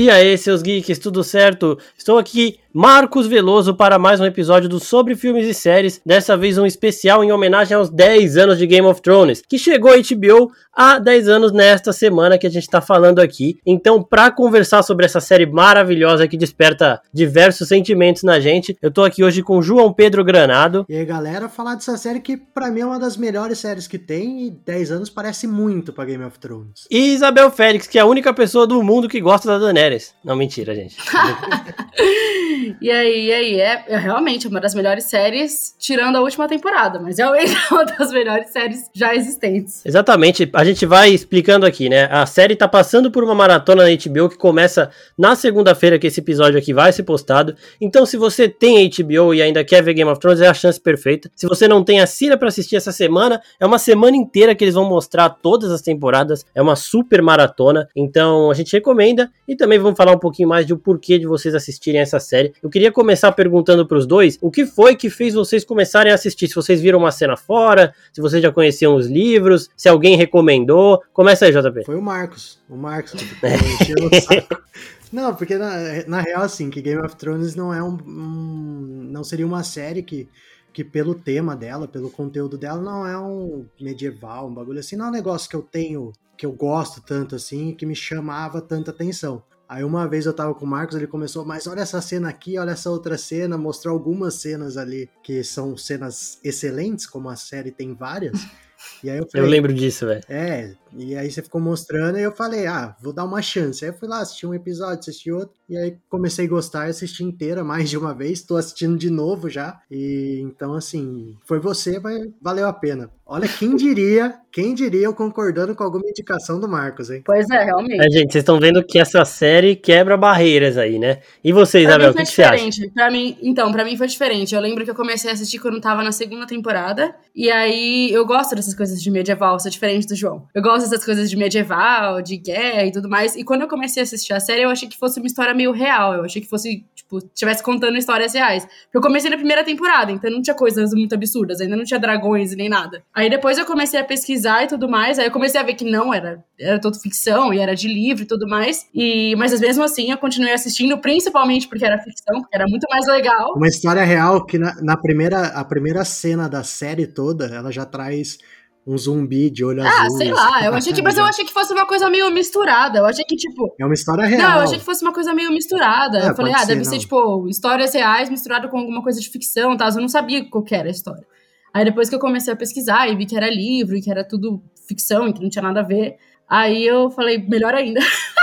E aí, seus geeks, tudo certo? Estou aqui, Marcos Veloso, para mais um episódio do Sobre Filmes e Séries. Dessa vez um especial em homenagem aos 10 anos de Game of Thrones, que chegou a HBO há 10 anos nesta semana que a gente está falando aqui. Então, para conversar sobre essa série maravilhosa que desperta diversos sentimentos na gente, eu tô aqui hoje com João Pedro Granado. E aí, galera, falar dessa série que para mim é uma das melhores séries que tem e 10 anos parece muito para Game of Thrones. E Isabel Félix, que é a única pessoa do mundo que gosta da Daenerys. Não, mentira, gente. e aí, e aí? É, é, realmente uma das melhores séries, tirando a última temporada, mas é uma das melhores séries já existentes. Exatamente. A gente vai explicando aqui, né? A série tá passando por uma maratona na HBO que começa na segunda-feira que esse episódio aqui vai ser postado. Então, se você tem HBO e ainda quer ver Game of Thrones, é a chance perfeita. Se você não tem, assina para assistir essa semana. É uma semana inteira que eles vão mostrar todas as temporadas. É uma super maratona. Então, a gente recomenda e também vamos falar um pouquinho mais do porquê de vocês assistirem essa série. Eu queria começar perguntando para os dois o que foi que fez vocês começarem a assistir. Se vocês viram uma cena fora, se vocês já conheciam os livros, se alguém recomendou. Começa aí, JP. Foi o Marcos. O Marcos. Não, porque na, na real, assim, que Game of Thrones não é um, um. Não seria uma série que que pelo tema dela, pelo conteúdo dela, não é um medieval, um bagulho assim, não é um negócio que eu tenho, que eu gosto tanto assim, que me chamava tanta atenção. Aí uma vez eu tava com o Marcos, ele começou, mas olha essa cena aqui, olha essa outra cena, mostrou algumas cenas ali que são cenas excelentes, como a série tem várias. E aí eu, falei, eu lembro disso, velho. É, e aí você ficou mostrando e eu falei, ah, vou dar uma chance. Aí eu fui lá, assisti um episódio, assisti outro, e aí comecei a gostar e assisti inteira mais de uma vez. Tô assistindo de novo já. E então, assim, foi você, vai, valeu a pena. Olha, quem diria, quem diria eu concordando com alguma indicação do Marcos, hein? Pois é, realmente. É, gente, vocês estão vendo que essa série quebra barreiras aí, né? E você, Isabel, o que, que você acha? Pra mim, então, pra mim foi diferente. Eu lembro que eu comecei a assistir quando tava na segunda temporada, e aí eu gosto dessas coisas de medieval, sou diferente do João. Eu gosto dessas coisas de medieval, de guerra e tudo mais, e quando eu comecei a assistir a série, eu achei que fosse uma história meio real, eu achei que fosse, tipo, estivesse contando histórias reais. Porque eu comecei na primeira temporada, então não tinha coisas muito absurdas, ainda não tinha dragões nem nada. Aí depois eu comecei a pesquisar e tudo mais, aí eu comecei a ver que não, era, era tudo ficção e era de livro e tudo mais. E, mas mesmo assim eu continuei assistindo, principalmente porque era ficção, porque era muito mais legal. Uma história real que na, na primeira, a primeira cena da série toda, ela já traz um zumbi de olho ah, azul. Ah, sei lá. Eu achei que, mas eu achei que fosse uma coisa meio misturada. Eu achei que, tipo. É uma história real. Não, eu achei que fosse uma coisa meio misturada. É, eu falei, ah, ser, deve não. ser, tipo, histórias reais misturado com alguma coisa de ficção e tal. Eu não sabia qual era a história. Aí depois que eu comecei a pesquisar e vi que era livro e que era tudo ficção e que não tinha nada a ver, aí eu falei, melhor ainda.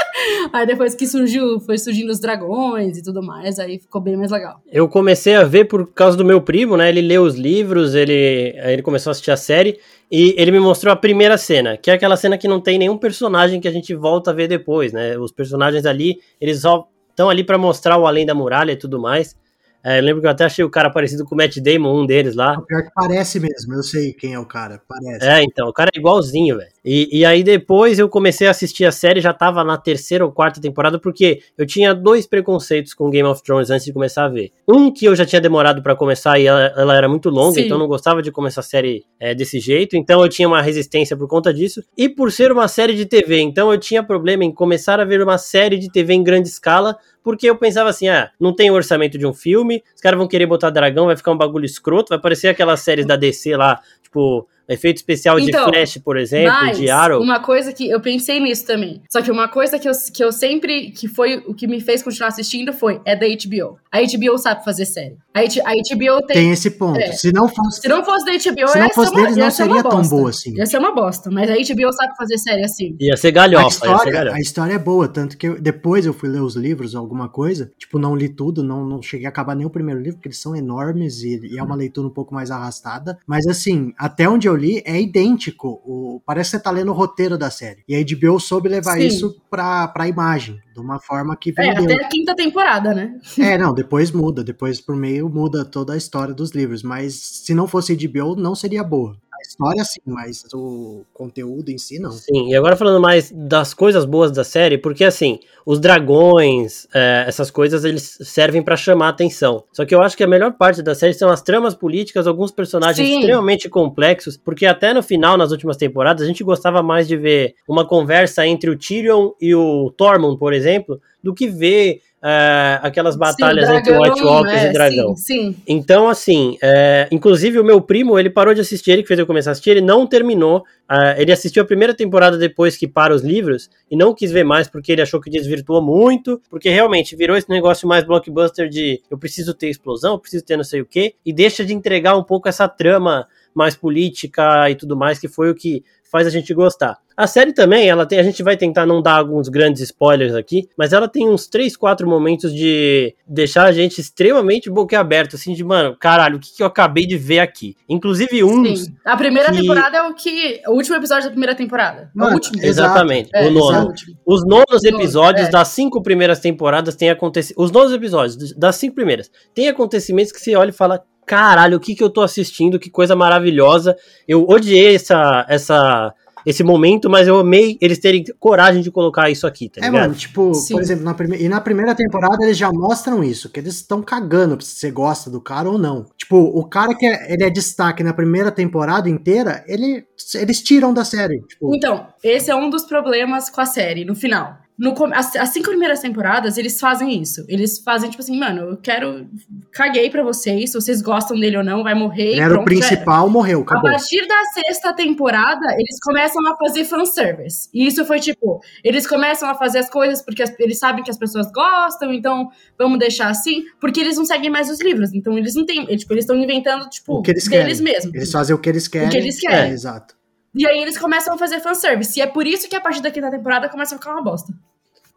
Aí depois que surgiu, foi surgindo os dragões e tudo mais, aí ficou bem mais legal. Eu comecei a ver por causa do meu primo, né? Ele leu os livros, ele, ele começou a assistir a série e ele me mostrou a primeira cena, que é aquela cena que não tem nenhum personagem que a gente volta a ver depois, né? Os personagens ali, eles só estão ali para mostrar o além da muralha e tudo mais. É, eu lembro que eu até achei o cara parecido com o Matt Damon, um deles lá. Pior que parece mesmo, eu sei quem é o cara, parece. É, então, o cara é igualzinho, velho. E, e aí depois eu comecei a assistir a série, já tava na terceira ou quarta temporada, porque eu tinha dois preconceitos com Game of Thrones antes de começar a ver. Um que eu já tinha demorado para começar e ela, ela, era muito longa, Sim. então eu não gostava de começar a série é, desse jeito, então eu tinha uma resistência por conta disso. E por ser uma série de TV, então eu tinha problema em começar a ver uma série de TV em grande escala, porque eu pensava assim, ah, não tem o orçamento de um filme, os caras vão querer botar dragão, vai ficar um bagulho escroto, vai parecer aquelas séries da DC lá, tipo, Efeito especial então, de Flash, por exemplo, mas, de Arrow. Uma coisa que eu pensei nisso também. Só que uma coisa que eu, que eu sempre. que foi o que me fez continuar assistindo foi: é da HBO. A HBO sabe fazer série. A, HBO tem. Tem esse ponto. É. Se não fosse. Se não fosse da HBO, se não fosse uma, deles, não seria tão boa assim. Ia ser uma bosta. Mas a HBO sabe fazer série assim. Ia ser galhofa. A história, galhofa. A história é boa, tanto que eu, depois eu fui ler os livros, alguma coisa. Tipo, não li tudo, não, não cheguei a acabar nem o primeiro livro, porque eles são enormes e, e é uma leitura um pouco mais arrastada. Mas assim, até onde eu li, é idêntico. O, parece que você tá lendo o roteiro da série. E a HBO soube levar Sim. isso pra, pra imagem, de uma forma que vendeu. É, até a quinta temporada, né? É, não, depois muda. Depois, por meio, muda toda a história dos livros. Mas se não fosse HBO, não seria boa história sim, mas o conteúdo em si não. Sim, e agora falando mais das coisas boas da série, porque assim, os dragões, é, essas coisas, eles servem para chamar atenção. Só que eu acho que a melhor parte da série são as tramas políticas, alguns personagens sim. extremamente complexos, porque até no final, nas últimas temporadas, a gente gostava mais de ver uma conversa entre o Tyrion e o Tormund, por exemplo, do que ver é, aquelas batalhas sim, dragão, entre White Walkers é, e dragão. Sim, sim. Então, assim, é, inclusive o meu primo, ele parou de assistir, ele que fez eu começar a assistir, ele não terminou. É, ele assistiu a primeira temporada depois que para os livros e não quis ver mais porque ele achou que desvirtuou muito, porque realmente virou esse negócio mais blockbuster de eu preciso ter explosão, eu preciso ter não sei o que, e deixa de entregar um pouco essa trama mais política e tudo mais, que foi o que faz a gente gostar. A série também, ela tem, a gente vai tentar não dar alguns grandes spoilers aqui, mas ela tem uns 3, 4 momentos de deixar a gente extremamente boquiaberto, assim, de, mano, caralho, o que, que eu acabei de ver aqui? Inclusive uns... Sim. A primeira que... temporada é o que... O último episódio da primeira temporada. Mano, o último. Exatamente, é, o nono. Os nonos episódios é. das cinco primeiras temporadas têm acontecido... Os nonos episódios das cinco primeiras têm acontecimentos que você olha e fala, caralho, o que que eu tô assistindo, que coisa maravilhosa. Eu odiei essa, essa, esse momento, mas eu amei eles terem coragem de colocar isso aqui, tá é, ligado? É, mano, tipo, Sim. por exemplo, na prime... e na primeira temporada eles já mostram isso, que eles estão cagando se você gosta do cara ou não. Tipo, o cara que é, ele é destaque na primeira temporada inteira, ele, eles tiram da série. Tipo... Então, esse é um dos problemas com a série, no final no, as, as, cinco primeiras temporadas, eles fazem isso. Eles fazem, tipo assim, mano, eu quero. Caguei pra vocês, se vocês gostam dele ou não, vai morrer. Ele era pronto, o principal, morreu, acabou. A partir da sexta temporada, eles começam a fazer fanservice. E isso foi tipo, eles começam a fazer as coisas porque as, eles sabem que as pessoas gostam, então vamos deixar assim, porque eles não seguem mais os livros. Então eles não têm. Tipo, eles estão inventando, tipo, o que eles deles querem. mesmos. Eles fazem o que eles querem. O que eles querem. É, exato. E aí eles começam a fazer fanservice. E é por isso que a partir da quinta temporada começa a ficar uma bosta.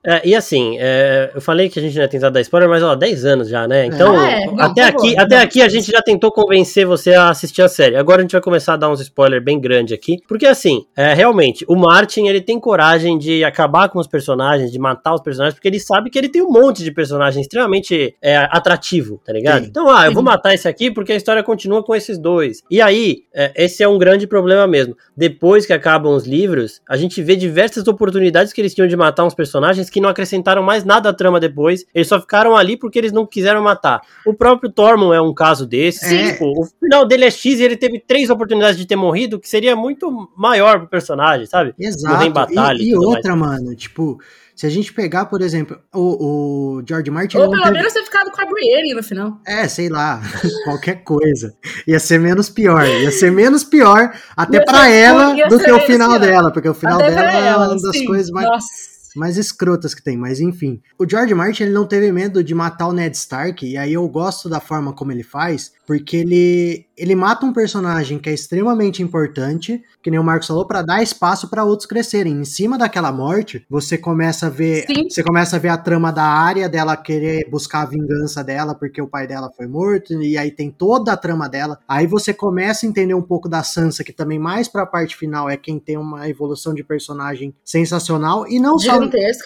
É, e assim, é, eu falei que a gente não ia tentar dar spoiler, mas ó, 10 anos já, né? Então, é, não, até, aqui, até aqui a gente já tentou convencer você a assistir a série. Agora a gente vai começar a dar uns spoilers bem grandes aqui. Porque assim, é, realmente, o Martin ele tem coragem de acabar com os personagens, de matar os personagens, porque ele sabe que ele tem um monte de personagens extremamente é, atrativo, tá ligado? Sim. Então, ah, eu vou matar esse aqui porque a história continua com esses dois. E aí, é, esse é um grande problema mesmo. Depois que acabam os livros, a gente vê diversas oportunidades que eles tinham de matar uns personagens que não acrescentaram mais nada à trama depois. Eles só ficaram ali porque eles não quiseram matar. O próprio Tormund é um caso desse. É. Tipo, o final dele é X e ele teve três oportunidades de ter morrido, que seria muito maior pro personagem, sabe? Exato. Em batalha. E, e, e outra, mais. mano, tipo. Se a gente pegar, por exemplo, o, o George Martin. Ou pelo teve... menos ter ficado com a Brienne no final. É, sei lá, qualquer coisa. Ia ser menos pior. Ia ser menos pior até para ela do que o final dela, porque o final até dela é uma das sim. coisas mais. Nossa mais escrotas que tem, mas enfim. O George Martin ele não teve medo de matar o Ned Stark, e aí eu gosto da forma como ele faz, porque ele ele mata um personagem que é extremamente importante, que nem o Marcos falou, para dar espaço para outros crescerem. Em cima daquela morte, você começa a ver, Sim. você começa a ver a trama da área dela querer buscar a vingança dela porque o pai dela foi morto e aí tem toda a trama dela. Aí você começa a entender um pouco da Sansa, que também mais para a parte final é quem tem uma evolução de personagem sensacional e não só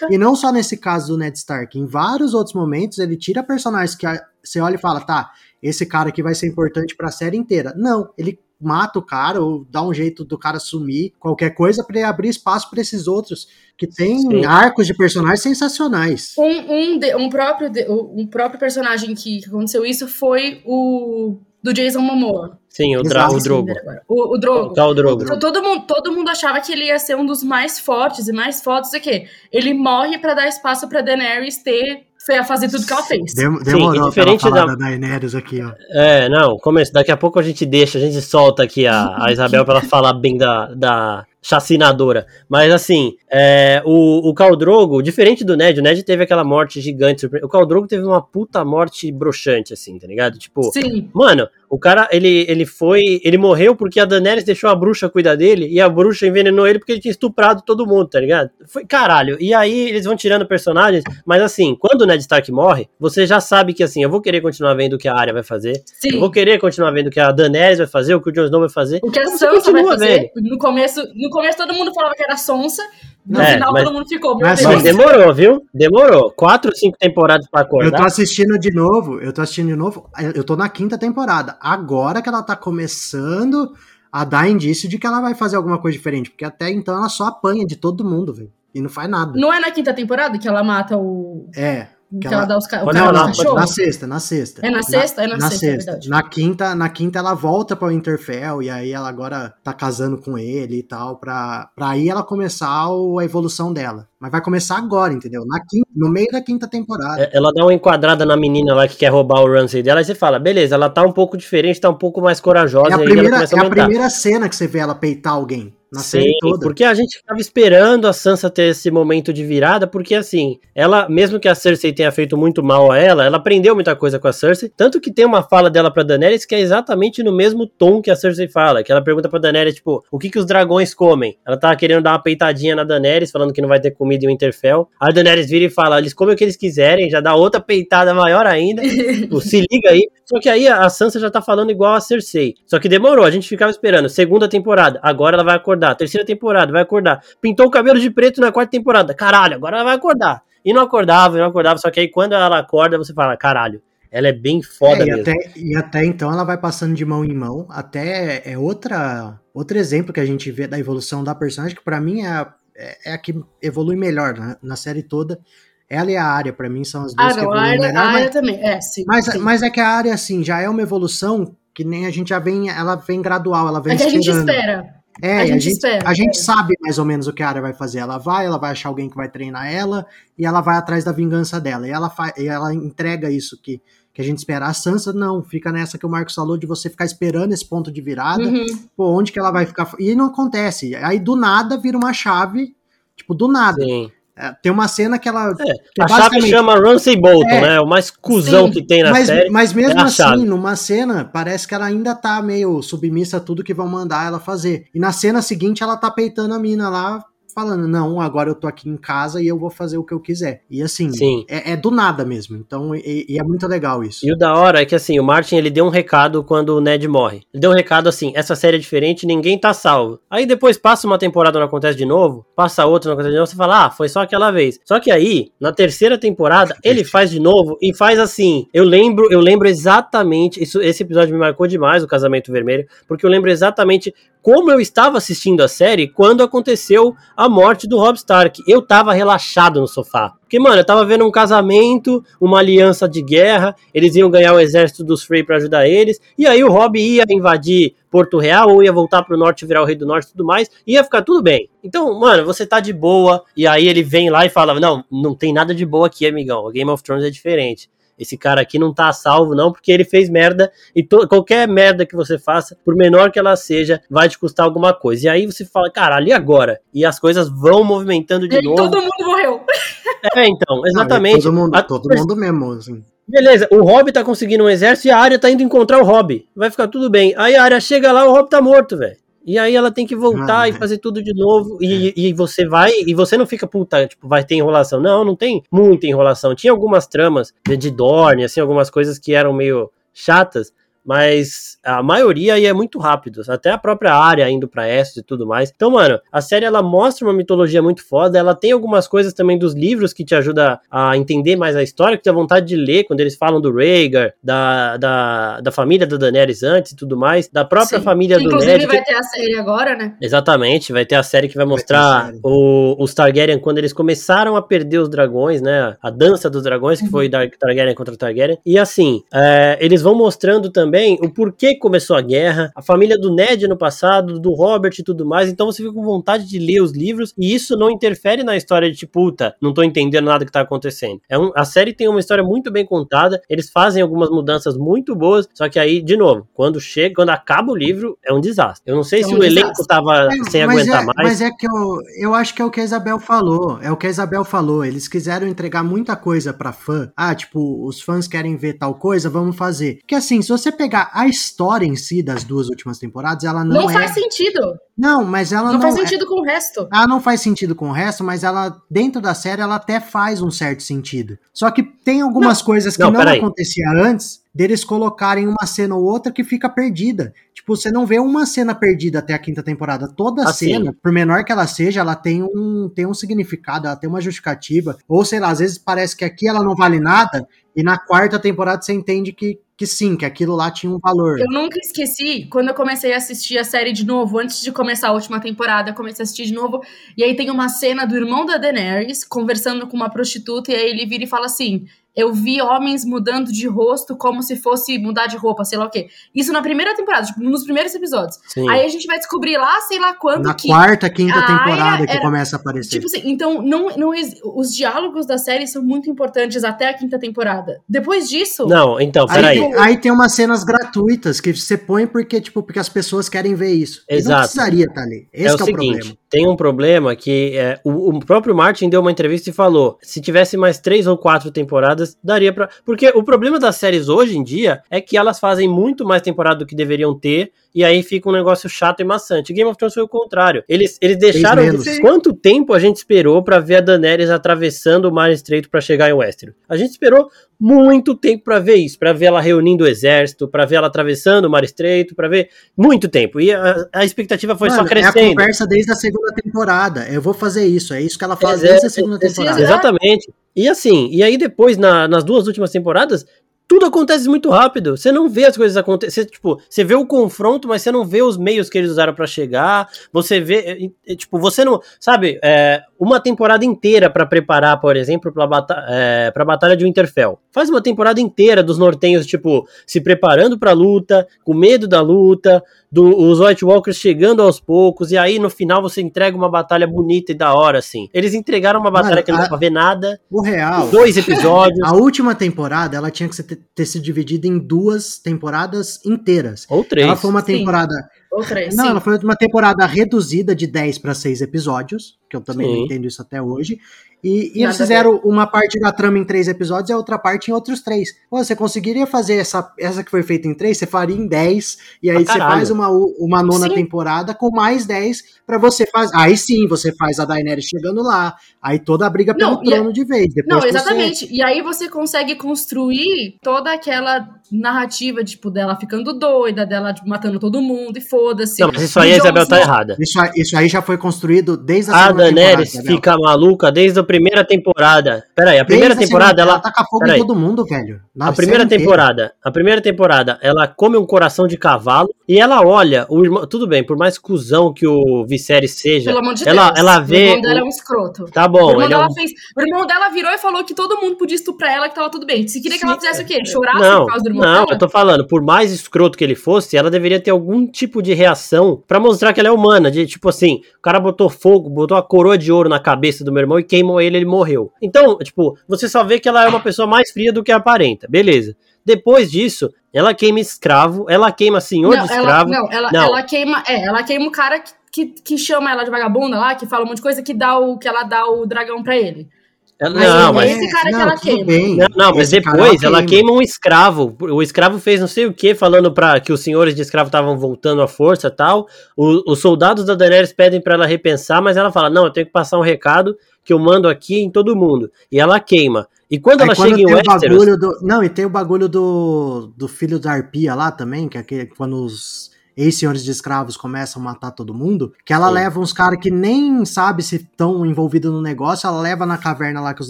e não só nesse caso do Ned Stark, em vários outros momentos ele tira personagens que você olha e fala, tá, esse cara aqui vai ser importante para a série inteira. Não, ele mata o cara ou dá um jeito do cara sumir, qualquer coisa para ele abrir espaço para esses outros que tem Sim. arcos de personagens sensacionais. Um, um, de, um, próprio, de, um próprio personagem que aconteceu isso foi o do Jason Momoa. Sim, o, Dra o Drogo. O, o Drogo. Tá, o Drogo. Então, todo, mundo, todo mundo achava que ele ia ser um dos mais fortes e mais fortes o quê? Ele morre para dar espaço para Daenerys ter foi a fazer tudo que ela fez. Dem demorou Sim, diferente da... da Daenerys aqui, ó. É, não, começo. Daqui a pouco a gente deixa, a gente solta aqui a, a Isabel para ela falar bem da, da chacinadora. Mas assim, é, o, o Caldrogo, diferente do Ned, o Ned teve aquela morte gigante. O Caldrogo teve uma puta morte broxante, assim, tá ligado? Tipo, Sim. mano, o cara, ele, ele foi. Ele morreu porque a Daenerys deixou a bruxa cuidar dele e a bruxa envenenou ele porque ele tinha estuprado todo mundo, tá ligado? Foi caralho. E aí eles vão tirando personagens, mas assim, quando o Ned Stark morre, você já sabe que assim, eu vou querer continuar vendo o que a Arya vai fazer. Sim. Eu vou querer continuar vendo o que a Daenerys vai fazer, o que o Jon Snow vai fazer. O que a Sansa vai fazer. No começo, no começo todo mundo falava que era sonsa. No é, final mas, todo mundo ficou. Mas, mas, demorou, viu? Demorou. Quatro, cinco temporadas pra acordar. Eu tô assistindo de novo. Eu tô assistindo de novo. Eu tô na quinta temporada. Agora que ela tá começando a dar indício de que ela vai fazer alguma coisa diferente, porque até então ela só apanha de todo mundo, velho. E não faz nada. Não é na quinta temporada que ela mata o. É. Que, ela, ela- dá os ca... o cara Na cachorros? sexta, na sexta. É na sexta? É na sexta, é verdade. Na quinta, na quinta ela volta para o Interfell e aí ela agora tá casando com ele e tal, pra, pra aí ela começar o- a evolução dela. Mas vai começar agora, entendeu? Na quinta, no meio da quinta temporada. É, Ela dá uma enquadrada na menina lá que quer roubar o Ramsay dela, aí você fala, beleza, ela tá um pouco diferente, tá um pouco mais corajosa, É a, e primeira, começa é a a primeira cena que você vê ela peitar alguém. Na Sim, série toda. porque a gente ficava esperando a Sansa ter esse momento de virada, porque assim, ela, mesmo que a Cersei tenha feito muito mal a ela, ela aprendeu muita coisa com a Cersei, tanto que tem uma fala dela pra Daenerys que é exatamente no mesmo tom que a Cersei fala, que ela pergunta pra Daenerys, tipo, o que que os dragões comem? Ela tava querendo dar uma peitadinha na Daenerys, falando que não vai ter comida em Winterfell, a Daenerys vira e fala, eles comem o que eles quiserem, já dá outra peitada maior ainda, Tipo, se liga aí. Só que aí a Sansa já tá falando igual a Cersei. Só que demorou, a gente ficava esperando. Segunda temporada, agora ela vai acordar. Terceira temporada, vai acordar. Pintou o cabelo de preto na quarta temporada. Caralho, agora ela vai acordar. E não acordava, e não acordava. Só que aí quando ela acorda, você fala, caralho, ela é bem foda É, e, mesmo. até, e até então ela vai passando de mão em mão. Até é outra, outro exemplo que a gente vê da evolução da personagem, que pra mim é a, é, é a que evolui melhor na, na série toda. Ela e a área, pra mim, são as duas Ah, que a evoluem área, melhor. a mas- área também. É, sim. Mas, sim. mas é que a área, assim, já é uma evolução que nem a gente já vem, ela vem gradual, ela vem É que a gente espera. É, a a gente gente, espera, a gente é. sabe mais ou menos o que a área vai fazer. Ela vai, ela vai achar alguém que vai treinar ela e ela vai atrás da vingança dela. E ela, fa- e ela entrega isso que, que a gente espera. A Sansa não, fica nessa que o Marcos falou de você ficar esperando esse ponto de virada. Uhum. Pô, onde que ela vai ficar? E não acontece. Aí do nada vira uma chave, tipo, do nada. Sim. É, tem uma cena que ela. que A chave basicamente- chama Ramsay Bolton, É. né? O mais cuzão Sim. que tem na mas, série. mas mesmo é assim, chave. numa cena, parece que ela ainda tá meio submissa a tudo que vão mandar ela fazer. E na cena seguinte, ela tá peitando a mina lá, falando: Não, agora eu tô aqui em casa e eu vou fazer o que eu quiser. E assim, Sim. é, é do nada mesmo. Então, e, e é muito legal isso. E o da hora é que assim, o Martin ele deu um recado quando o Ned morre. Ele deu um recado assim: essa série é diferente, ninguém tá salvo. Aí depois passa uma temporada não acontece de novo, passa outra não acontece de novo, você fala, ah, foi só aquela vez. Só que aí, na terceira temporada, ele faz de novo e faz assim. Eu lembro, eu lembro exatamente. Isso, esse episódio me marcou demais, o Casamento Vermelho, porque eu lembro exatamente como eu estava assistindo a série quando aconteceu a morte do Rob Stark. Eu tava relaxado no sofá. Porque, mano, eu tava vendo um casamento, uma aliança de guerra, eles iam ganhar o exército dos Frey pra ajudar eles, e aí o Rob ia invadir Porto Real, ou ia voltar pro norte, virar o rei do norte e tudo mais, ia ficar tudo bem. Então, mano, você tá de boa, e aí ele vem lá e fala, não, não tem nada de boa aqui, amigão, a Game of Thrones é diferente. Esse cara aqui não tá salvo, não, porque ele fez merda. E qualquer merda que você faça, por menor que ela seja, vai te custar alguma coisa. E aí você fala, caralho, e agora? E as coisas vão movimentando de E novo. todo mundo morreu. É, então, Não, e exatamente. todo mundo, A- todo mundo mesmo, assim. Beleza, o Rob tá conseguindo um exército e a área tá indo encontrar o Rob. Vai ficar tudo bem. Aí a área chega lá, o Rob tá morto, velho. E aí ela tem que voltar Ah, e é. fazer tudo de novo. E, e você vai, e você não fica, puta, tipo, vai ter enrolação. Não, não tem muita enrolação. Tinha algumas tramas de, de Dorne, assim, algumas coisas que eram meio chatas. Mas a maioria aí é muito rápido. Até a própria área indo pra Essos e tudo mais. Então, mano, a série ela mostra uma mitologia muito foda. Ela tem algumas coisas também dos livros que te ajuda a entender mais a história, que tem vontade de ler quando eles falam do Rhaegar, da, da, da família da Daenerys antes e tudo mais, da própria Sim. família do Inclusive Ned. que- vai ter a série agora, né? Exatamente, vai ter a série que vai mostrar série. o, os Targaryen quando eles começaram a perder os dragões, né? A dança dos dragões, que foi Dar- Targaryen contra Targaryen. E assim, é, eles vão mostrando também o porquê que começou a guerra, a família do Ned no passado, do Robert e tudo mais. Então você fica com vontade de ler os livros e isso não interfere na história de tipo, puta, não tô entendendo nada que tá acontecendo. É um, a série tem uma história muito bem contada, eles fazem algumas mudanças muito boas, só que aí, de novo, quando chega, quando acaba o livro, é um desastre. Eu não sei É se um o elenco desastre. tava É, sem aguentar é, mais. Mas é que eu, eu acho que é o que a Isabel falou. É o que a Isabel falou. Eles quiseram entregar muita coisa pra fã. Ah, tipo, os fãs querem ver tal coisa, vamos fazer. Porque assim, se você pegar a história em si das duas últimas temporadas, ela não, Não, é. faz sentido. Não, mas ela Não, não, faz é- sentido com o resto. Ela não faz sentido com o resto, mas ela, dentro da série, ela até faz um certo sentido. Só que tem algumas coisas que Não, não, acontecia antes deles colocarem uma cena ou outra que fica perdida. Tipo, você não vê uma cena perdida até a quinta temporada. Toda Assim. cena, por menor que ela seja, ela tem um, tem um significado, ela tem uma justificativa. Ou sei lá, às vezes parece que aqui ela não vale nada E na quarta temporada você entende que, que sim, que aquilo lá tinha um valor. Eu nunca esqueci, quando eu comecei a assistir a série de novo, antes de começar a última temporada, comecei a assistir de novo, e aí tem uma cena do irmão da Daenerys conversando com uma prostituta, e aí ele vira e fala assim: eu vi homens mudando de rosto como se fosse mudar de roupa, sei lá o quê. Isso na primeira temporada, tipo, nos primeiros episódios. Sim. Aí a gente vai descobrir lá, sei lá quando Na que. quarta, quinta temporada Arya que era- começa a aparecer. Tipo assim, então não, não os diálogos da série são muito importantes até a quinta temporada. Depois disso, Não, então, Aí, peraí. tem- aí tem umas cenas gratuitas que você põe porque, tipo, porque as pessoas querem ver isso. E não Exato. precisaria estar ali. Esse é o que é o seguinte, problema. Tem um problema que é, o, o próprio Martin deu uma entrevista e falou: se tivesse mais três ou quatro temporadas, daria pra. Porque o problema das séries hoje em dia é que elas fazem muito mais temporada do que deveriam ter. E aí fica um negócio chato e maçante. Game of Thrones foi o contrário. Eles, eles deixaram. Quanto tempo a gente esperou pra ver a Daenerys atravessando o Mar Estreito pra chegar em Westeros? A gente esperou muito tempo pra ver isso, pra ver ela reunindo o exército, pra ver ela atravessando o Mar Estreito, pra ver muito tempo. E a, a expectativa foi Mano, só é a crescendo. conversa desde a segunda temporada. Eu vou fazer isso. É isso que ela faz Exato, desde a segunda temporada. Exatamente. E assim, e aí depois, na- nas duas últimas temporadas, tudo acontece muito rápido. Você não vê as coisas acontecer. Tipo, você vê o confronto, mas você não vê os meios que eles usaram pra chegar. Você vê. é, é, Tipo, você não. Sabe, é, uma temporada inteira pra preparar, por exemplo, pra, bata é, pra Batalha de Winterfell. Faz uma temporada inteira dos nortenhos, tipo, se preparando pra luta, com medo da luta, do, os White Walkers chegando aos poucos, e aí no final você entrega uma batalha bonita e da hora, assim. Eles entregaram uma batalha Mano, que não dá pra ver nada. O real. Dois episódios. A última temporada, ela tinha que ter, ter sido dividida em duas temporadas inteiras. ou três. Ela foi uma Sim. temporada. ou três, Não, sim. ela foi uma temporada reduzida de 10 para 6 episódios, que eu também Sim. não entendo isso até hoje. E, e eles fizeram uma parte da trama em três episódios e a outra parte em outros três. Pô, você conseguiria fazer essa, essa que foi feita em três, você faria em 10, e aí Pra você faz uma, uma nona Sim. temporada com mais 10 pra você fazer. Aí sim, você faz a Daenerys chegando lá, aí toda a briga pelo Não, e é- trono de vez. Depois Não, você- exatamente. E aí você consegue construir toda aquela narrativa, tipo, dela ficando doida, dela tipo, matando todo mundo e foda-se. Não, mas isso aí a Jon Isabel tá Snow. errada. Isso, aí- isso aí já foi construído desde a A segunda Daenerys temporada. Fica maluca desde a primeira temporada. Pera aí, a primeira Desde temporada segunda, ela. taca fogo em todo mundo, velho. Na A primeira série inteira. temporada, a primeira temporada, ela come um coração de cavalo e ela olha o irmão, tudo bem, por mais cuzão que o Viserys seja, Pelo amor de ela, Deus. ela O vê, irmão dela é o- um escroto. tá O bom, irmão, ele é dela um fez, o irmão dela virou e falou que todo mundo podia estuprar ela, que tava tudo bem. Se queria que ela fizesse o quê? Chorasse Não, por causa do irmão não, dela? eu tô falando, por mais escroto que ele fosse, ela deveria ter algum tipo de reação pra mostrar que ela é humana, de tipo assim, o cara botou fogo, botou a coroa de ouro na cabeça do meu irmão e queimou ele, ele morreu. Então, tipo, você só vê que ela é uma pessoa mais fria do que aparenta, beleza. Depois disso, ela queima escravo, ela queima senhor não, de ela, escravo. não, ela, Não. ela queima, é, ela queima o cara que, que, que chama ela de vagabunda lá, que fala um monte de coisa, que dá o que ela dá o dragão pra ele. Ela- Mas não, é mas esse cara que não, ela tudo queima. bem. Não, não, mas depois ela queima um escravo. O escravo fez não sei o que, falando para que os senhores de escravo estavam voltando à força e tal. O- os soldados da Daenerys pedem para ela repensar, mas ela fala: Não, eu tenho que passar um recado que eu mando aqui em todo mundo. E ela queima. E quando Aí ela quando chega em Westeros. do. Não, e tem o bagulho do, do filho da arpia lá também, que é aquele, quando os ex-senhores de escravos começam a matar todo mundo, que ela Sim. leva uns caras que nem sabe se estão envolvidos no negócio, ela leva na caverna lá que os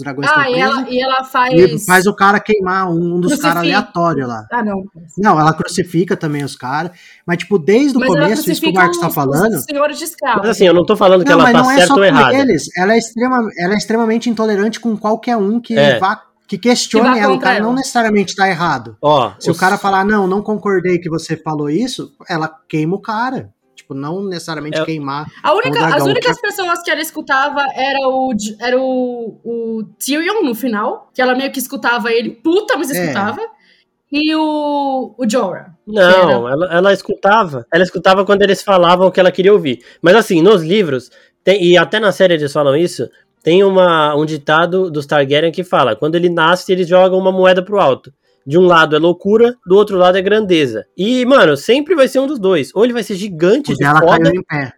dragões estão Ah, e presos. ela, e ela E faz. faz o cara queimar um, um dos caras aleatórios lá. Ah, não. Não, ela crucifica também os caras. Mas, tipo, desde o Mas começo, isso que o Marcos tá falando. Senhores de escravo. Mas assim, eu não tô falando que Não, ela tá é certa ou errada. eles. Ela é, extrema, ela é extremamente intolerante com qualquer um que É. vá. Que questione Que ela. O contra cara ela. não necessariamente tá errado. Ó, Se os- o cara falar, não, não concordei que você falou isso, ela queima o cara. Tipo, não necessariamente É- queimar. A única, dragão. as únicas pessoas que ela escutava era o, era o, o Tyrion no final, que ela meio que escutava ele, puta, mas É. escutava. E o, o Jorah. Não, ela, ela escutava. Ela escutava quando eles falavam o que ela queria ouvir. Mas assim, nos livros, tem- e até na série eles falam isso, tem uma, um ditado dos Targaryen que fala: quando ele nasce, eles jogam uma moeda pro alto. De um lado é loucura, do outro lado é grandeza. E, mano, sempre vai ser um dos dois. Ou ele vai ser gigante O de dela foda, caiu em pé.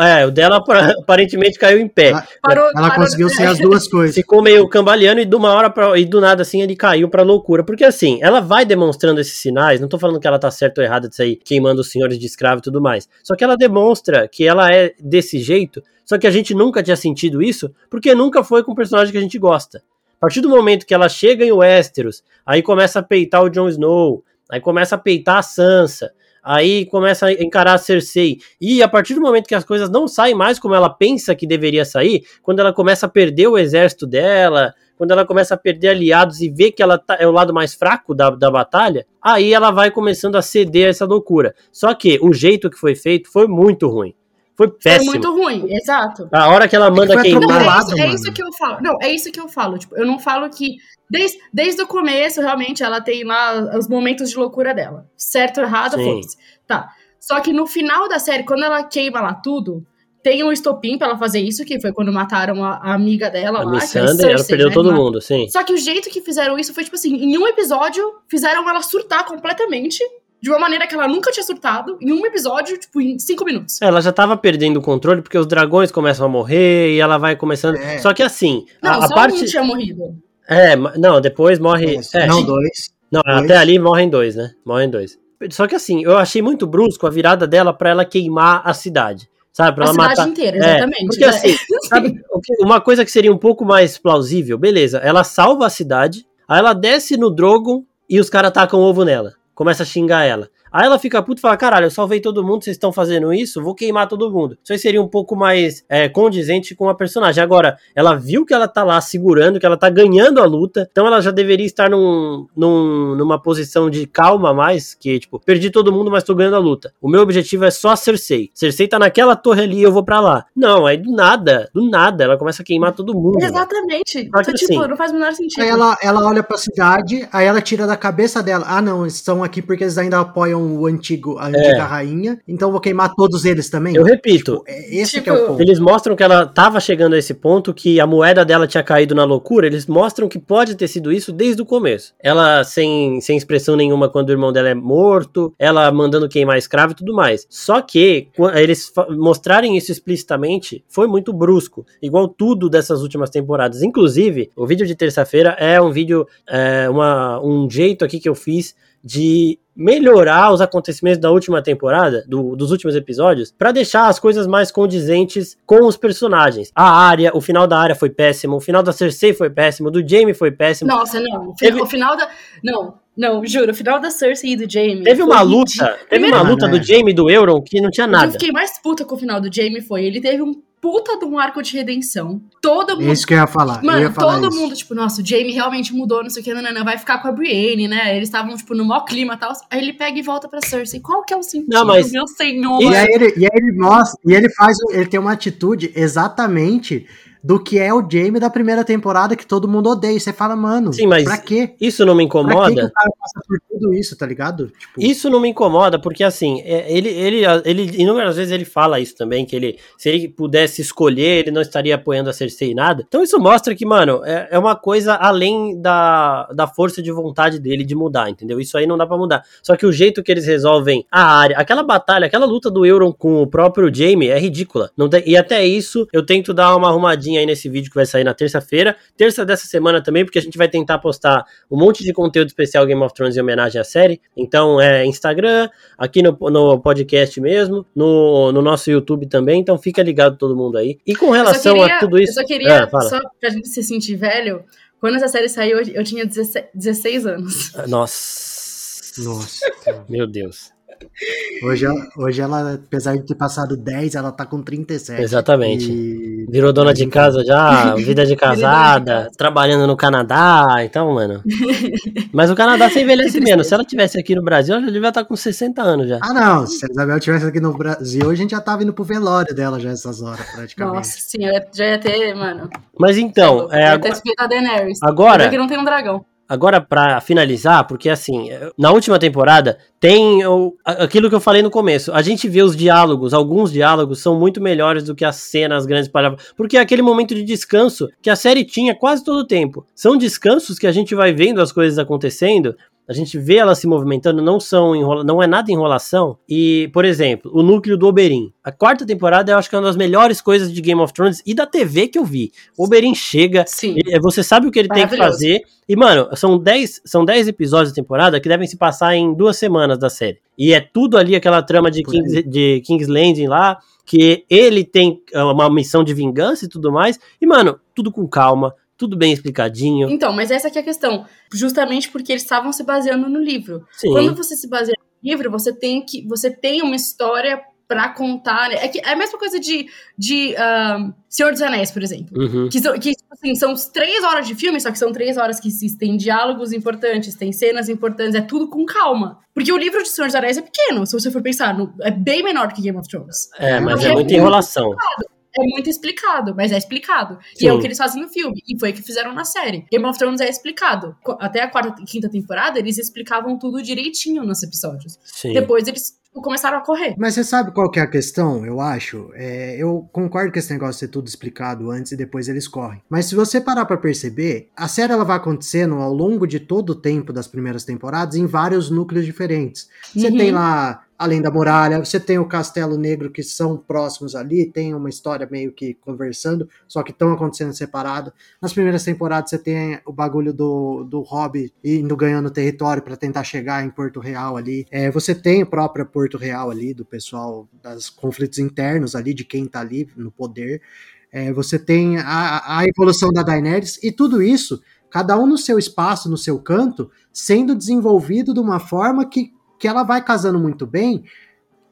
É, o dela apa- aparentemente caiu em pé. Ela, Parou, ela parou- conseguiu ser as duas coisas. Ficou meio cambaleando e de uma hora pra, e do nada assim ele caiu pra loucura. Porque assim, ela vai demonstrando esses sinais, não tô falando que ela tá certa ou errada disso aí, queimando os senhores de escravo e tudo mais. Só que ela demonstra que ela é desse jeito, só que a gente nunca tinha sentido isso, porque nunca foi com o personagem que a gente gosta. partir do momento que ela chega em Westeros, aí começa a peitar o Jon Snow, aí começa a peitar a Sansa, aí começa a encarar a Cersei. E a partir do momento que as coisas não saem mais como ela pensa que deveria sair, quando ela começa a perder o exército dela, quando ela começa a perder aliados e vê que ela tá, é o lado mais fraco da, da batalha, aí ela vai começando a ceder a essa loucura. Só que o jeito que foi feito foi muito ruim. Foi péssimo. Foi muito ruim, exato. A hora que ela manda foi queimar. Não, é, isso, é isso que eu falo. Não, é isso que eu falo. Tipo, eu não falo que. Desde, desde o começo, realmente, ela tem lá os momentos de loucura dela. Certo ou errado, foda-se. Tá. Só que no final da série, quando ela queima lá tudo, tem um estopim pra ela fazer isso, que foi quando mataram a, a amiga dela A lá. Miss que era Sunday, ela perdeu né? todo mundo, sim. Só que o jeito que fizeram isso foi, tipo assim, em um episódio, fizeram ela surtar completamente. De uma maneira que ela nunca tinha surtado. Em um episódio, tipo, em cinco minutos. Ela já tava perdendo o controle porque os dragões começam a morrer e ela vai começando. É. Só que assim, Não, a, a só parte. um tinha morrido. É, não, depois morre. É, não, dois. Não, Dois. até ali morrem dois, né? Morrem dois. Só que assim, eu achei muito brusco a virada dela pra ela queimar a cidade. Sabe? Pra A ela cidade matar. inteira, É, exatamente. porque né? assim, sabe, o uma coisa que seria um pouco mais plausível, beleza, ela salva a cidade, aí ela desce no Drogon e os caras tacam ovo nela. Começa a xingar ela. Aí ela fica puta e fala: caralho, eu salvei todo mundo, vocês estão fazendo isso, vou queimar todo mundo. Isso aí seria um pouco mais é, condizente com a personagem. Agora, ela viu que ela tá lá segurando, que ela tá ganhando a luta, então ela já deveria estar num, num- numa posição de calma a mais, que tipo, perdi todo mundo, mas tô ganhando a luta. O meu objetivo é só a Cersei. Cersei tá naquela torre ali, eu vou pra lá. Não, aí do nada, do nada, ela começa a queimar todo mundo. Exatamente. Então, tipo, assim- não faz o menor sentido. Aí ela, ela olha pra cidade, aí ela tira da cabeça dela. Ah, não, eles estão aqui porque eles ainda apoiam o antigo, a antiga rainha. Então eu vou queimar todos eles também. Eu repito, É, esse Tipo, que é o ponto. Eles mostram que ela tava chegando a esse ponto, que a moeda dela tinha caído na loucura. Eles mostram que pode ter sido isso desde o começo. Ela sem, sem expressão nenhuma quando o irmão dela é morto, ela mandando queimar escravo e tudo mais. Só que qu- eles mostrarem isso explicitamente foi muito brusco, igual tudo dessas últimas temporadas. Inclusive, o vídeo de terça-feira é um vídeo, é, uma, um jeito aqui que eu fiz de melhorar os acontecimentos da última temporada, do- dos últimos episódios, pra deixar as coisas mais condizentes com os personagens. A área, o final da área foi péssimo, o final da Cersei foi péssimo, o do Jamie foi péssimo. Nossa, não. O, Teve- final, o final da. Não, não, juro. O final da Cersei e do Jamie. Teve uma ridículo. luta, teve Primeiro, uma luta né? do Jamie e do Euron que não tinha o que eu nada. fiquei mais puta com o final do Jamie foi. Ele teve um puta de um arco de redenção. Todo mundo. Isso que eu ia falar. eu ia Mano, falar todo isso. mundo, tipo, nossa, o Jamie realmente mudou, não sei o que, não, vai ficar com a Brienne, né? Eles estavam, tipo, no maior clima e tal. Aí ele pega e volta pra Cersei. Qual que é o sentido, Não, mas- meu senhor? E aí, ele, e aí ele mostra, e ele faz, ele tem uma atitude exatamente do que é o Jamie da primeira temporada que todo mundo odeia. Você fala, mano, Sim, mas pra quê? Isso não me Pra que, que incomoda. o cara passa por tudo isso, tá ligado? Tipo, Isso não me incomoda, porque assim, é, ele, ele, ele, inúmeras vezes ele fala isso também, que ele, se ele pudesse escolher, ele não estaria apoiando a Cersei em nada. Então isso mostra que, mano, é, é uma coisa além da, da força de vontade dele de mudar, entendeu? Isso aí não dá pra mudar. Só que o jeito que eles resolvem a área, aquela batalha, aquela luta do Euron com o próprio Jaime é ridícula. Tem, e até isso, eu tento dar uma arrumadinha aí nesse vídeo que vai sair na terça-feira, terça dessa semana também, porque a gente vai tentar postar um monte de conteúdo especial Game of Thrones em homenagem à série. Então é Instagram, aqui no, no podcast mesmo, no, no nosso YouTube também. Então fica ligado todo mundo aí. E com relação queria- a tudo isso. Eu só queria, Ah, fala. só pra gente se sentir velho, quando essa série saiu, eu eu tinha 16, 16 anos. Nossa. Nossa. Meu Deus. Hoje, ela- hoje ela, apesar de ter passado 10, ela tá com 37. Exatamente. E... Virou dona de casa já, vida de casada, casa. trabalhando no Canadá, então, mano. Mas o Canadá se envelhece menos. Se ela tivesse aqui no Brasil, ela já devia estar com 60 anos já. Ah, não. Se a Isabel tivesse aqui no Brasil, a gente já tava indo pro velório dela já essas horas, praticamente. Nossa, sim, já ia ter, mano. Mas então, é, agora, agora, que não tem um dragão. Agora, pra finalizar, porque assim, na última temporada tem aquilo que eu falei no começo. A gente vê os diálogos, alguns diálogos são muito melhores do que as cenas grandes para porque é aquele momento de descanso que a série tinha quase todo o tempo. São descansos que a gente vai vendo as coisas acontecendo. A gente vê ela se movimentando, não são enrola, não é nada enrolação. E, por exemplo, o núcleo do Oberyn. A quarta temporada eu acho que é uma das melhores coisas de Game of Thrones e da TV que eu vi. O Oberyn chega, Sim. ele- você sabe o que ele tem que fazer. E, mano, são 10 são 10 episódios da temporada que devem se passar em duas semanas da série. E é tudo ali aquela trama de. King's, de King's Landing lá, que ele tem ah, uma missão de vingança e tudo mais. E, mano, tudo com calma, tudo bem explicadinho. Então, mas essa aqui é a questão. Justamente porque eles estavam se baseando no livro. Sim. Quando você se baseia no livro, você tem que. Você tem uma história pra contar. né? É, que, é a mesma coisa de, de Senhor dos Anéis, por exemplo. Uhum. Que, são, que tipo assim, são três horas de filme, só que são três horas que se- tem diálogos importantes, tem cenas importantes, é tudo com calma. Porque o livro de Senhor dos Anéis é pequeno, se você for pensar. no- é bem menor que Game of Thrones. É, mas Porque é é muita enrolação. É muito explicado, mas é explicado. E Sim. é o que eles fazem no filme. E foi o que fizeram na série. Game of Thrones é explicado. Até a quarta e quinta temporada, eles explicavam tudo direitinho nos episódios. Sim. Depois eles começaram a correr. Mas você sabe qual que é a questão, eu acho? É, eu concordo com esse negócio de ser tudo explicado antes e depois eles correm. Mas se você parar pra perceber, a série ela vai acontecendo ao longo de todo o tempo das primeiras temporadas em vários núcleos diferentes. Você Uhum. tem lá Além da Muralha, você tem o Castelo Negro que são próximos ali, tem uma história meio que conversando, só que estão acontecendo separado. Nas primeiras temporadas você tem o bagulho do, do Hobby indo ganhando território para tentar chegar em Porto Real ali. É, você tem o próprio Porto Real ali, do pessoal, dos conflitos internos ali, de quem tá ali no poder. É, você tem a, a evolução da Daenerys e tudo isso, cada um no seu espaço, no seu canto, sendo desenvolvido de uma forma que, que ela vai casando muito bem.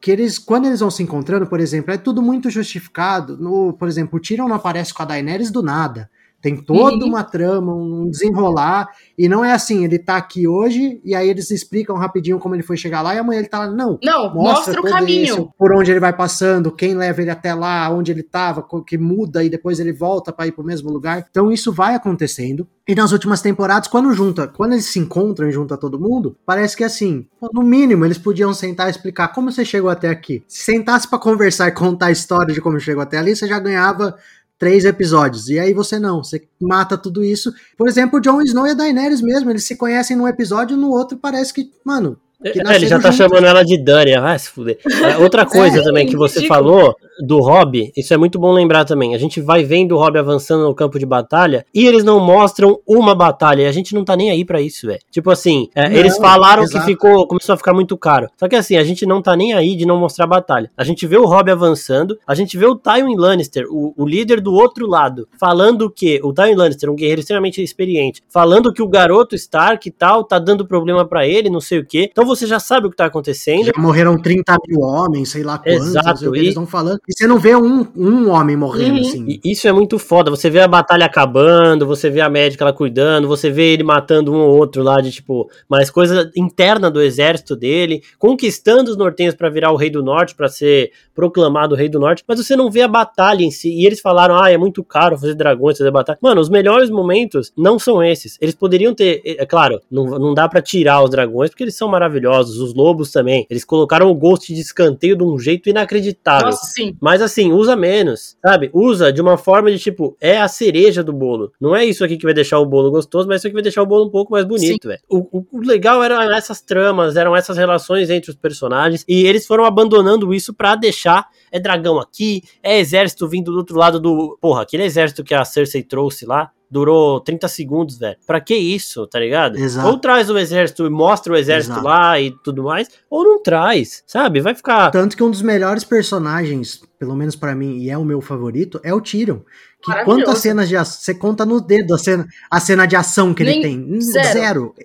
Que eles, quando eles vão se encontrando, por exemplo, é tudo muito justificado. No, por exemplo, o Tyrion não aparece com a Daenerys do nada. Tem toda Uhum. uma trama, um desenrolar, e não é assim, ele tá aqui hoje, e aí eles explicam rapidinho como ele foi chegar lá, e amanhã ele tá lá. Não, Não, mostra, o todo caminho. esse, por onde ele vai passando, quem leva ele até lá, onde ele estava, que muda e depois ele volta para ir para o mesmo lugar. Então isso vai acontecendo. E nas últimas temporadas, quando junta, quando eles se encontram e junta todo mundo, parece que assim, pô, no mínimo eles podiam sentar e explicar como você chegou até aqui. Se sentasse para conversar e contar a história de como chegou até ali, você já ganhava três episódios. E aí você não, você mata tudo isso. Por exemplo, o Jon Snow e a Daenerys mesmo, eles se conhecem num episódio e no outro parece que, mano, que É, ele já tá juntos. chamando ela de Dani, vai se fuder. É, outra coisa É, também que você ridículo. falou do Hobby, isso é muito bom lembrar também. A gente vai vendo o Hobby avançando no campo de batalha e eles não mostram uma batalha. E a gente não tá nem aí pra isso, velho. Tipo assim, é, Não, eles falaram exato. que ficou, começou a ficar muito caro. Só que assim, a gente não tá nem aí de não mostrar batalha. A gente vê o Hobby avançando, a gente vê o Tywin Lannister, o, o líder do outro lado, falando que o Tywin Lannister, um guerreiro extremamente experiente, falando que o garoto Stark e tal tá dando problema pra ele, não sei o que. Então você já sabe o que tá acontecendo. Já morreram 30 mil homens, sei lá quantos, Exato, e- eles estão falando. E você não vê um, um homem morrendo, Uhum. assim. E isso é muito foda. Você vê a batalha acabando, você vê a médica lá cuidando, você vê ele matando um ou outro lá de tipo, mas coisa interna do exército dele, conquistando os nortenhos pra virar o rei do norte, pra ser proclamado rei do norte, mas você não vê a batalha em si. E eles falaram: "Ah, é muito caro fazer dragões, fazer batalha". Mano, os melhores momentos não são esses. Eles poderiam ter, é claro, não, não dá pra tirar os dragões porque eles são maravilhosos, os lobos também. Eles colocaram o Ghost de escanteio de um jeito inacreditável. Nossa, sim. Mas assim, usa menos, sabe? Usa de uma forma de tipo, é a cereja do bolo. Não é isso aqui que vai deixar o bolo gostoso, mas isso aqui vai deixar o bolo um pouco mais bonito, velho. O, o- o legal eram essas tramas, eram essas relações entre os personagens, e eles foram abandonando isso pra deixar é dragão aqui, é exército vindo do outro lado do. Porra, aquele exército que a Cersei trouxe lá. Durou 30 segundos, velho. Pra que isso, tá ligado? Exato. Ou traz o exército e mostra o exército Exato. lá e tudo mais, ou não traz, sabe? Vai ficar. Tanto que um dos melhores personagens, pelo menos pra mim, e é o meu favorito, é o Tyrion. Que quantas cenas de ação. Você conta no dedo a cena, a cena de ação que Nem- ele tem. Hum, zero. Zero.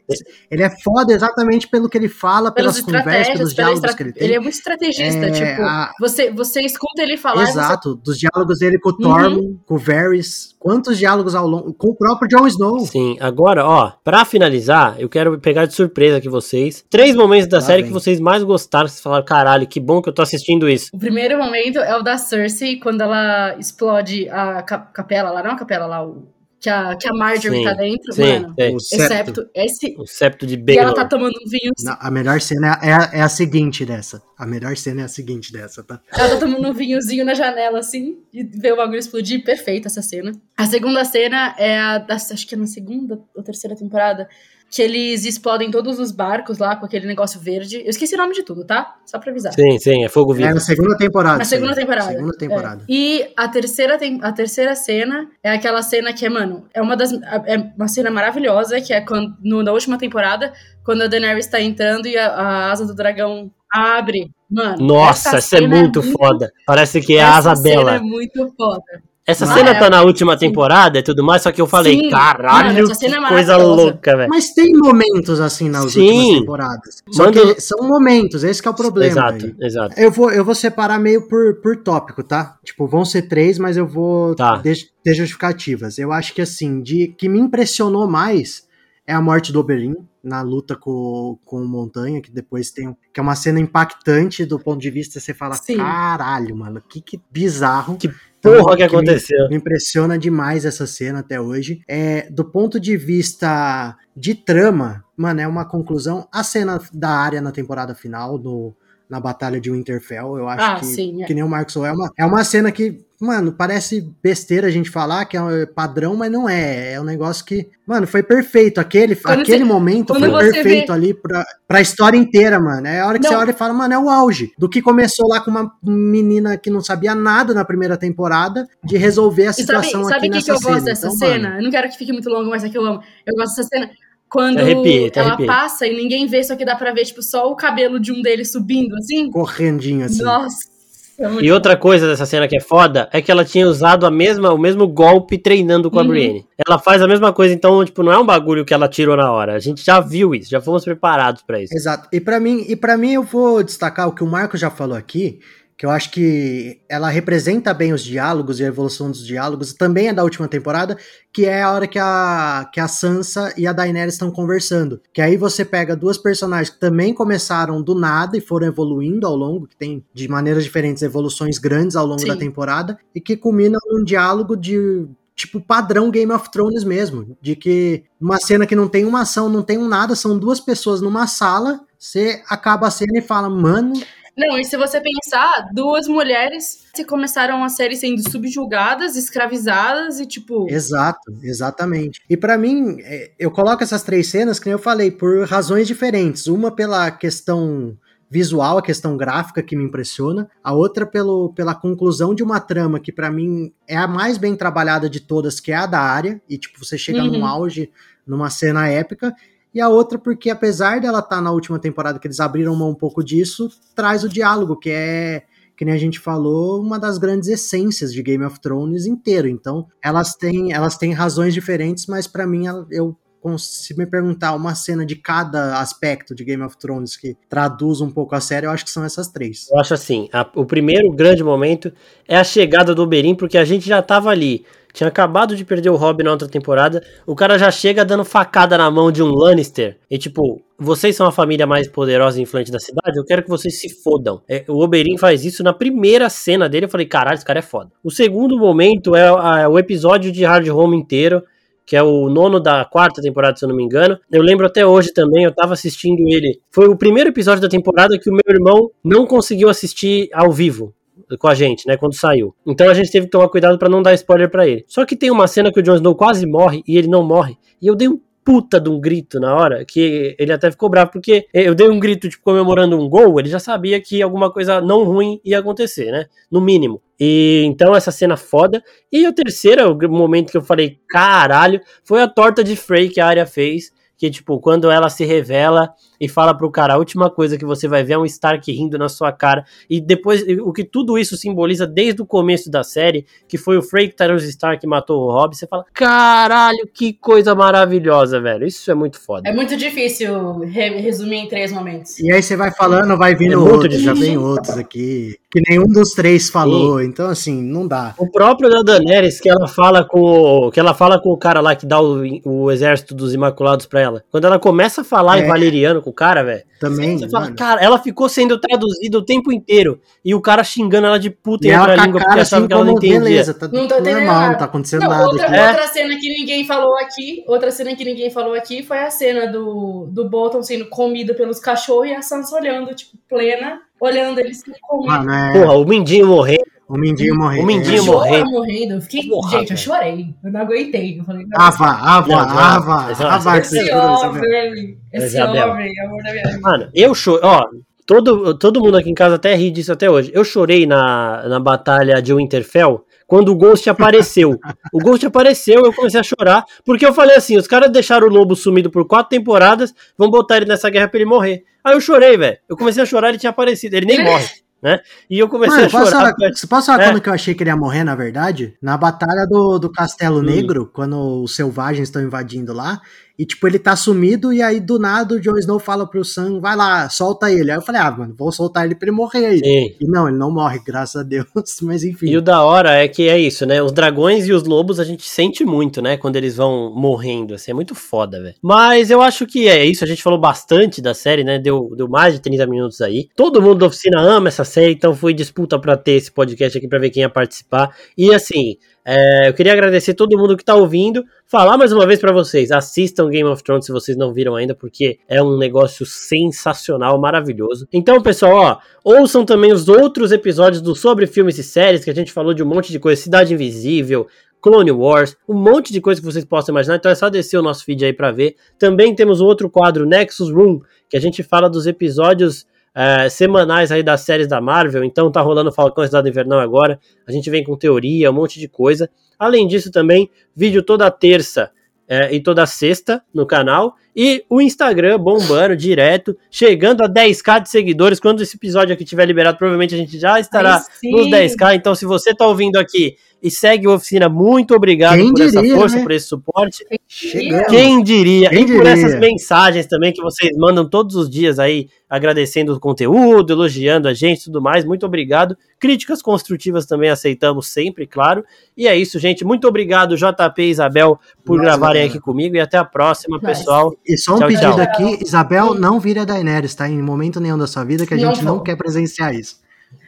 Ele é foda exatamente pelo que ele fala, Pelas pelas conversas, pelos diálogos estra... que ele tem. Ele é muito estrategista, É, tipo, a- você, você escuta ele falar e você Exato, dos diálogos dele com o Uhum. Tormund, com o Varys, quantos diálogos ao longo, com o próprio Jon Snow. Sim, agora, ó, pra finalizar, eu quero pegar de surpresa aqui vocês. Três momentos da série vem. que vocês mais gostaram, que vocês falaram, caralho, que bom que eu tô assistindo isso. O primeiro momento é o da Cersei, quando ela explode a capela lá, não a capela lá, o... que, a, que a Marjorie Sim, tá dentro, Sim, mano. é. O septo. Excepto esse. O septo de E ela tá tomando um vinho. Não, a melhor cena é a, é a seguinte dessa. A melhor cena é a seguinte dessa, tá? Ela tá tomando um vinhozinho na janela, assim, e vê o bagulho explodir. Perfeita essa cena. A segunda cena é a da, acho que é na segunda ou terceira temporada, que eles explodem todos os barcos lá com aquele negócio verde. Eu esqueci o nome de tudo, tá? Só pra avisar. Sim, sim, é fogo É vivo. na segunda temporada. Na isso segunda temporada. Segunda temporada. É. E a terceira, tem, a terceira cena é aquela cena que é, mano, é uma das. É uma cena maravilhosa, que é quando, no, na última temporada, quando a Daenerys tá entrando e a, a asa do dragão abre. Mano. Nossa, essa é cena muito foda. Parece que é a essa asa cena bela. é muito foda. Essa Ah, cena é. tá na última temporada e tudo mais, só que eu falei, Sim. caralho, cena é coisa louca, velho. Mas tem momentos assim nas Sim. últimas temporadas. Só Manda- que são momentos, esse que é o problema. Exato, aí. exato. Eu vou, eu vou separar meio por, por tópico, tá? Tipo, vão ser três, mas eu vou Tá. de- ter justificativas. Eu acho que assim, de que me impressionou mais é a morte do Oberyn na luta com, com o Montanha, que depois tem. Que é uma cena impactante do ponto de vista, você fala, Sim. caralho, mano, que, que bizarro. Que Porra, que me- aconteceu. me impressiona demais essa cena até hoje. É, do ponto de vista de trama, mano, é uma conclusão. A cena da área na temporada final, no, na Batalha de Winterfell, eu acho Ah, que, sim, é. que nem o Marcos falou, é uma, é uma cena que, mano, parece besteira a gente falar que é padrão, mas não é. É um negócio que, mano, foi perfeito. Aquele, Quando aquele você- momento foi perfeito vê- ali pra, pra história inteira, mano. É a hora que Não. você olha e fala, mano, é o auge. Do que começou lá com uma menina que não sabia nada na primeira temporada, de resolver a E sabe, situação sabe aqui o que, nessa que eu cena. gosto dessa Então, cena? mano, Eu não quero que fique muito longo, mas é que eu amo. Eu gosto dessa cena quando Arrepiei, te ela arrepiei. passa e ninguém vê, só que dá pra ver, tipo, só o cabelo de um deles subindo, assim. correndinho assim. Nossa. É E outra coisa dessa cena que é foda é que ela tinha usado a mesma, o mesmo golpe treinando com a Uhum. Brienne. Ela faz a mesma coisa, então, tipo, não é um bagulho que ela tirou na hora. A gente já viu isso, já fomos preparados pra isso. Exato. E pra mim, e para mim eu vou destacar o que o Marco já falou aqui, que eu acho que ela representa bem os diálogos e a evolução dos diálogos, também é da última temporada, que é a hora que a, que a Sansa e a Daenerys estão conversando. Que aí você pega duas personagens que também começaram do nada e foram evoluindo ao longo, que tem de maneiras diferentes evoluções grandes ao longo Sim. da temporada, e que culminam num diálogo de tipo padrão Game of Thrones mesmo, de que uma cena que não tem uma ação, não tem um nada, são duas pessoas numa sala, você acaba a cena e fala, mano, Não, e se você pensar, duas mulheres que começaram a série sendo subjugadas, escravizadas e, tipo. Exato, exatamente. E pra mim, é, eu coloco essas três cenas, que eu falei, por razões diferentes. Uma pela questão visual, a questão gráfica que me impressiona, a outra pelo, pela conclusão de uma trama que pra mim é a mais bem trabalhada de todas, que é a da área, e tipo, você chega Uhum. num auge, numa cena épica, e a outra porque apesar dela estar na última temporada que eles abriram mão um pouco disso, traz o diálogo, que é que nem a gente falou, uma das grandes essências de Game of Thrones inteiro. Então, elas têm, elas têm razões diferentes, mas pra mim eu se me perguntar uma cena de cada aspecto de Game of Thrones que traduz um pouco a série, eu acho que são essas três. Eu acho assim, a- o primeiro grande momento é a chegada do Oberyn, porque a gente já tava ali. Tinha acabado de perder o Robb na outra temporada. O cara já chega dando facada na mão de um Lannister. E tipo, vocês são a família mais poderosa e influente da cidade, eu quero que vocês se fodam. É, o Oberyn faz isso na primeira cena dele. Eu falei, caralho, esse cara é foda. O segundo momento é a- o episódio de Hard Home inteiro. Que é o nono da quarta temporada, se eu não me engano. Eu lembro até hoje também, eu tava assistindo ele. Foi o primeiro episódio da temporada que o meu irmão não conseguiu assistir ao vivo com a gente, né, quando saiu. Então a gente teve que tomar cuidado pra não dar spoiler pra ele. Só que tem uma cena que o Jon Snow quase morre e ele não morre. E eu dei um puta de um grito na hora, que ele até ficou bravo, porque eu dei um grito, tipo, comemorando um gol, ele já sabia que alguma coisa não ruim ia acontecer, né? No mínimo. E então essa cena foda. E o terceiro o momento que eu falei, caralho, foi a torta de Frey que a área fez. Que, tipo, quando ela se revela e fala pro cara, a última coisa que você vai ver é um Stark rindo na sua cara. E depois, o que tudo isso simboliza desde o começo da série, que foi o Frey Tyrus Stark que matou o Robb, você fala, caralho, que coisa maravilhosa, velho. Isso é muito foda. É muito difícil re- resumir em três momentos. E aí você vai falando, vai vindo É outros, já vem outros aqui, que nenhum dos três falou, então assim, não dá. O próprio da Daenerys, que ela fala com o, que ela fala com o cara lá que dá o, o exército dos Imaculados pra ela. Quando ela começa a falar É. em valeriano com o cara, velho, Também, você fala, mano. cara, ela ficou sendo traduzida o tempo inteiro. E o cara xingando ela de puta E em outra língua porque achava assim que ela não entendia. beleza, tá Não entendendo normal, não tá acontecendo Não, nada outra, aqui. É. outra cena que ninguém falou aqui, outra cena que ninguém falou aqui foi a cena do, do Bolton sendo comido pelos cachorros e a Sansa olhando, tipo, plena, olhando eles sendo comidos. Mano, é, Porra, o Mindinho morrendo. O Mindinho morreu. o Mindinho morrendo. morrendo. Eu fiquei, Porra, gente, eu chorei. Eu não aguentei. Eu falei, não, Ava, ava, Não, não, ava, ava, essa- esse homem, esse Isabel. homem, amor da minha vida. Mano, eu chorei. Ó, todo, todo mundo aqui em casa até ri disso até hoje. Eu chorei na, na batalha de Winterfell quando o Ghost apareceu. o Ghost apareceu, eu comecei a chorar, porque eu falei assim: os caras deixaram o lobo sumido por quatro temporadas, vão botar ele nessa guerra pra ele morrer. Aí eu chorei, velho. Eu comecei a chorar, ele tinha aparecido. Ele nem morre. Né? E eu comecei Mano, a chorar. falar, posso falar É. quando que eu achei que ele ia morrer, na verdade? Na batalha do, do Castelo Hum. Negro, quando os selvagens estão invadindo lá, e tipo, ele tá sumido, e aí do nada o Jon Snow fala pro Sam, vai lá, solta ele. Aí eu falei, ah, mano, vou soltar ele pra ele morrer aí. Sim. E não, ele não morre, graças a Deus, mas enfim. E o da hora é que é isso, né? Os dragões e os lobos a gente sente muito, né? Quando eles vão morrendo, assim, é muito foda, velho. Mas eu acho que é isso, a gente falou bastante da série, né? Deu, deu mais de 30 minutos aí. Todo mundo da oficina ama essa série, então foi disputa pra ter esse podcast aqui pra ver quem ia participar. E assim, é, eu queria agradecer todo mundo que tá ouvindo. Falar mais uma vez pra vocês, assistam Game of Thrones se vocês não viram ainda, porque é um negócio sensacional, maravilhoso. Então, pessoal, ó, ouçam também os outros episódios do Sobre Filmes e Séries, que a gente falou de um monte de coisa, Cidade Invisível, Clone Wars, um monte de coisa que vocês possam imaginar, então é só descer o nosso feed aí pra ver. Também temos o outro quadro, Nexus Room, que a gente fala dos episódios é, semanais aí das séries da Marvel, então tá rolando Falcão e Cidade Invernal agora, a gente vem com teoria, um monte de coisa. Além disso também, vídeo toda terça é, e toda sexta no canal, e o Instagram bombando direto, chegando a 10k de seguidores, quando esse episódio aqui tiver liberado, provavelmente a gente já estará nos 10k, então se você tá ouvindo aqui e segue o Oficina, muito obrigado Quem por essa diria, força, né? por esse suporte. Chegamos. Quem diria? Quem e por diria? essas mensagens também que vocês mandam todos os dias aí, agradecendo o conteúdo, elogiando a gente e tudo mais. Muito obrigado. Críticas construtivas também aceitamos sempre, claro. E é isso, gente. Muito obrigado, JP e Isabel, por Nossa, gravarem galera. aqui comigo. E até a próxima, Nice. pessoal. E só um Tchau, pedido tchau. aqui, Isabel, não vira Daenerys, tá? Em momento nenhum da sua vida, que a Não gente não vou. quer presenciar isso.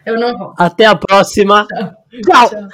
Eu não vou. Até a próxima. Tchau. Tchau.